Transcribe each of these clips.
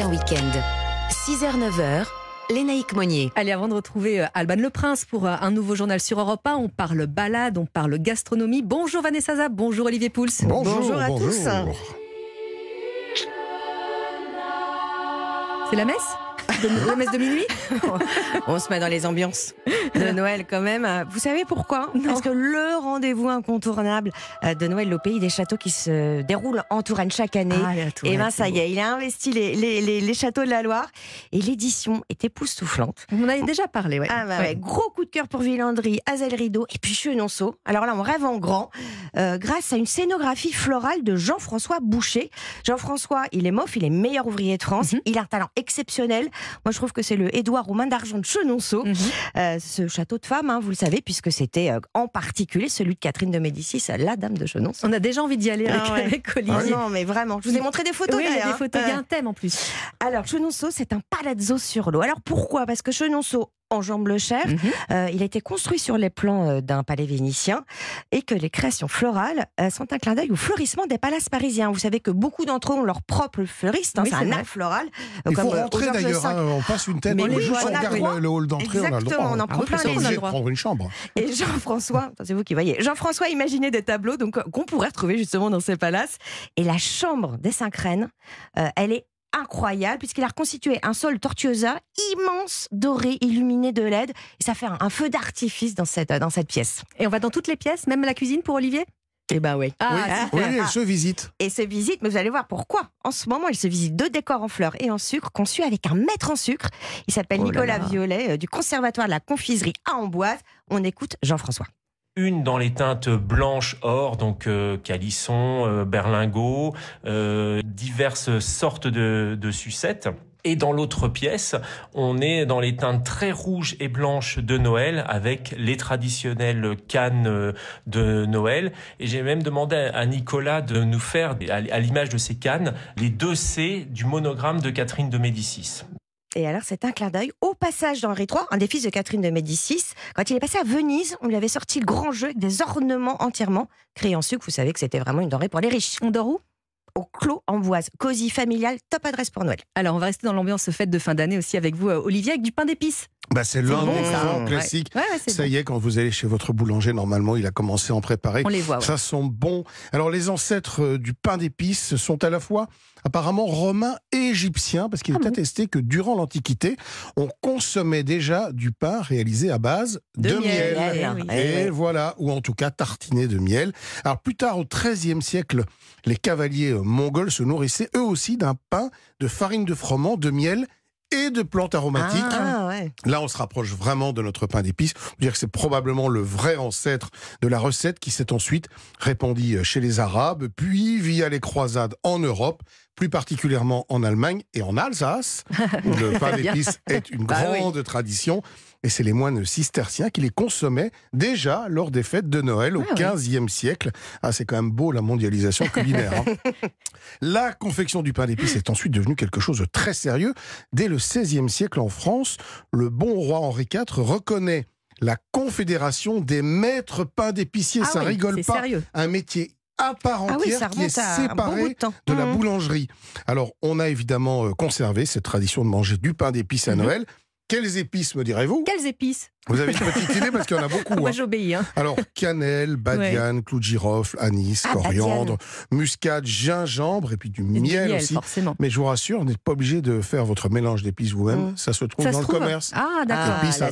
matin week-end. 6h-9h, Lénaïque Monnier. Allez, avant de retrouver euh, Alban Le Prince pour euh, un nouveau journal sur Europe 1, on parle balade, on parle gastronomie. Bonjour Vanessa Zab, bonjour Olivier Pouls. Bonjour, à bonjour. tous. C'est la messe de, La messe de minuit? On se met dans les ambiances de Noël quand même. Vous savez pourquoi? Parce que le rendez-vous incontournable euh, de Noël au pays des châteaux qui se déroule en Touraine chaque année. Ah, Touraine, et ben c'est ça y est, il a investi les, les- les- les châteaux de la Loire et l'édition est époustouflante. On en avait déjà parlé, ouais. Ah bah Ouais. ouais, gros coup de cœur pour Villandry, Azel Rideau et puis Chenonceau. Alors là, on rêve en grand euh, grâce à une scénographie florale de Jean-François Boucher. Jean-François, il est mof, il est meilleur ouvrier de France, Mhm. il a un talent exceptionnel. Moi, je trouve que c'est le Édouard aux mains d'argent de Chenonceau. Mhm. Euh, ce château de femme, hein, vous le savez, puisque c'était euh, en particulier celui de Catherine de Médicis, la dame de Chenonceau. On a déjà envie d'y aller avec, Ah ouais. avec Ah non, mais vraiment, je vous ai montré des photos. oui, il y a des photos, il y a hein. un thème en plus. Alors, Chenonceau, c'est un palazzo sur l'eau. Alors pourquoi? Parce que Chenonceau enjambe le Cher. Mhm. Euh, il a été construit sur les plans euh, d'un palais vénitien et que les créations florales euh, sont un clin d'œil au fleurissement des palaces parisiens. Vous savez que beaucoup d'entre eux ont leur propre fleuriste, hein, Oui, c'est un art floral. Il faut comme, au rentrer d'ailleurs, hein, on passe une tête, on, on regarde le, le hall d'entrée, on a le droit. Exactement, on en hein. prend Ah, plein les droit. prendre une chambre. Et Jean-François, c'est vous qui voyez, Jean-François a imaginé des tableaux donc qu'on pourrait retrouver justement dans ces palaces. Et la chambre des cinq reines, euh, elle est incroyable puisqu'il a reconstitué un sol tortuosa immense, doré, illuminé de LED. Et ça fait un, un feu d'artifice dans cette, dans cette pièce. Et on va dans toutes les pièces, même la cuisine pour Olivier? Eh ben oui. Ah, oui, oui, elle se visite. Et se visite, mais vous allez voir pourquoi. En ce moment, il se visite deux décors en fleurs et en sucre conçus avec un maître en sucre. Il s'appelle Oh Nicolas là. Violet euh, du Conservatoire de la Confiserie à Amboise. On écoute Jean-François. Une dans les teintes blanches or, donc euh, calisson, euh, berlingot, euh, diverses sortes de, de sucettes. Et dans l'autre pièce, on est dans les teintes très rouges et blanches de Noël avec les traditionnelles cannes euh, de Noël. Et j'ai même demandé à Nicolas de nous faire, à l'image de ces cannes, les deux C du monogramme de Catherine de Médicis. Et alors, c'est un clin d'œil au passage d'Henri III, un des fils de Catherine de Médicis. Quand il est passé à Venise, on lui avait sorti le grand jeu avec des ornements entièrement créés en sucre. Vous savez que c'était vraiment une denrée pour les riches. On dort où? Au Clos Amboise, cosy familial, top adresse pour Noël. Alors, on va rester dans l'ambiance fête de fin d'année aussi avec vous, euh, Olivier, avec du pain d'épices. Bah, c'est bon, l'un. Ouais, ouais, c'est Ça bon. y est, quand vous allez chez votre boulanger, normalement, il a commencé à en préparer. On les voit. Ça sent bon. Alors, les ancêtres euh, du pain d'épices sont à la fois apparemment romains et égyptiens, parce qu'il Ah est bon attesté que durant l'Antiquité, on consommait déjà du pain réalisé à base de, miel. Eh. Eh Et oui. voilà, ou en tout cas tartiné de miel. Alors plus tard, au XIIIe siècle, les cavaliers euh, mongols se nourrissaient eux aussi d'un pain de farine de froment, de miel et de plantes aromatiques. Ah ouais. Là, on se rapproche vraiment de notre pain d'épices. On dire que c'est probablement le vrai ancêtre de la recette qui s'est ensuite répandue chez les Arabes, puis via les croisades en Europe, plus particulièrement en Allemagne et en Alsace, où le pain d'épices est une Bah oui. grande tradition. Et c'est les moines cisterciens qui les consommaient déjà lors des fêtes de Noël au Ah. XVe siècle. Ah, c'est quand même beau la mondialisation culinaire. hein. La confection du pain d'épices est ensuite devenue quelque chose de très sérieux. Dès le XVIe siècle en France, le bon roi Henri IV reconnaît la Confédération des maîtres pains d'épiciers. Ah ça oui, rigole pas. sérieux. Un métier à part Ah oui, entière ça qui est bon séparé de la Mhm. boulangerie. Alors, on a évidemment euh, conservé cette tradition de manger du pain d'épices à Mhm. Noël. Quelles épices, me direz-vous? Quelles épices? Vous avez une petite idée parce qu'il y en a beaucoup. Moi, hein. j'obéis. Hein. Alors, cannelle, badiane, clou de girofle, anis, Ah, coriandre, muscade, gingembre et puis du Et du miel, miel, aussi. forcément. Mais je vous rassure, vous n'êtes pas obligé de faire votre mélange d'épices vous-même. Mm. Ça se trouve Ça dans se le trouve commerce. Ah, d'accord. Ah, épices à,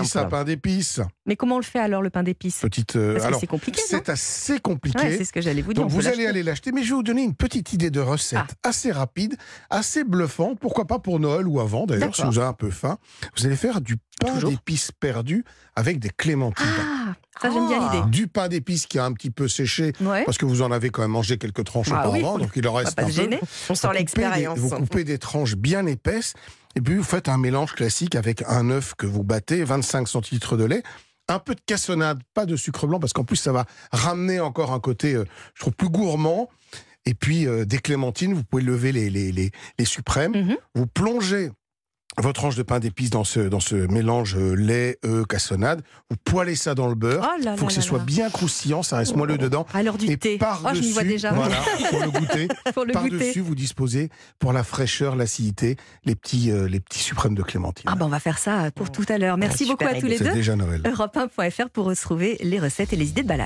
épices pain d'épices. Mais comment on le fait alors, le pain d'épices? Petite. euh, Parce alors, c'est compliqué, c'est assez compliqué. Ouais, c'est ce que j'allais vous dire. Donc vous allez aller l'acheter, mais je vais vous donner une petite idée de recette Ah. assez rapide, assez bluffante, pourquoi pas pour Noël ou avant d'ailleurs, si vous avez un peu faim. Vous allez faire du pain d'épices perdu avec des clémentines. Ah, ça j'aime bien Ah. l'idée. Du pain d'épices qui a un petit peu séché, Ouais. parce que vous en avez quand même mangé quelques tranches Ah oui, auparavant, donc il en On va reste pas un se peu. gêner. On sent des- l'expérience. Vous coupez des tranches bien épaisses, et puis vous faites un mélange classique avec un œuf que vous battez, 25 centilitres de lait, un peu de cassonade, pas de sucre blanc, parce qu'en plus ça va ramener encore un côté, euh, je trouve, plus gourmand. Et puis euh, des clémentines, vous pouvez lever les, les, les, les suprêmes, Mhm. vous plongez votre tranche de pain d'épices dans ce, dans ce mélange euh, lait, œufs, cassonade. Vous poêlez ça dans le beurre. Oh Il faut là que ce soit bien croustillant, ça reste moelleux dedans. À l'heure du Et thé. Oh, je m'y vois déjà. voilà, pour le goûter. Pour le goûter. Par-dessus, vous disposez, pour la fraîcheur, l'acidité, les petits, euh, les petits suprêmes de clémentine. Ah ben on va faire ça pour tout à l'heure. Merci Ouais, beaucoup à tous les C'est deux. déjà Noël. Europe1.fr pour retrouver les recettes et les idées de balade.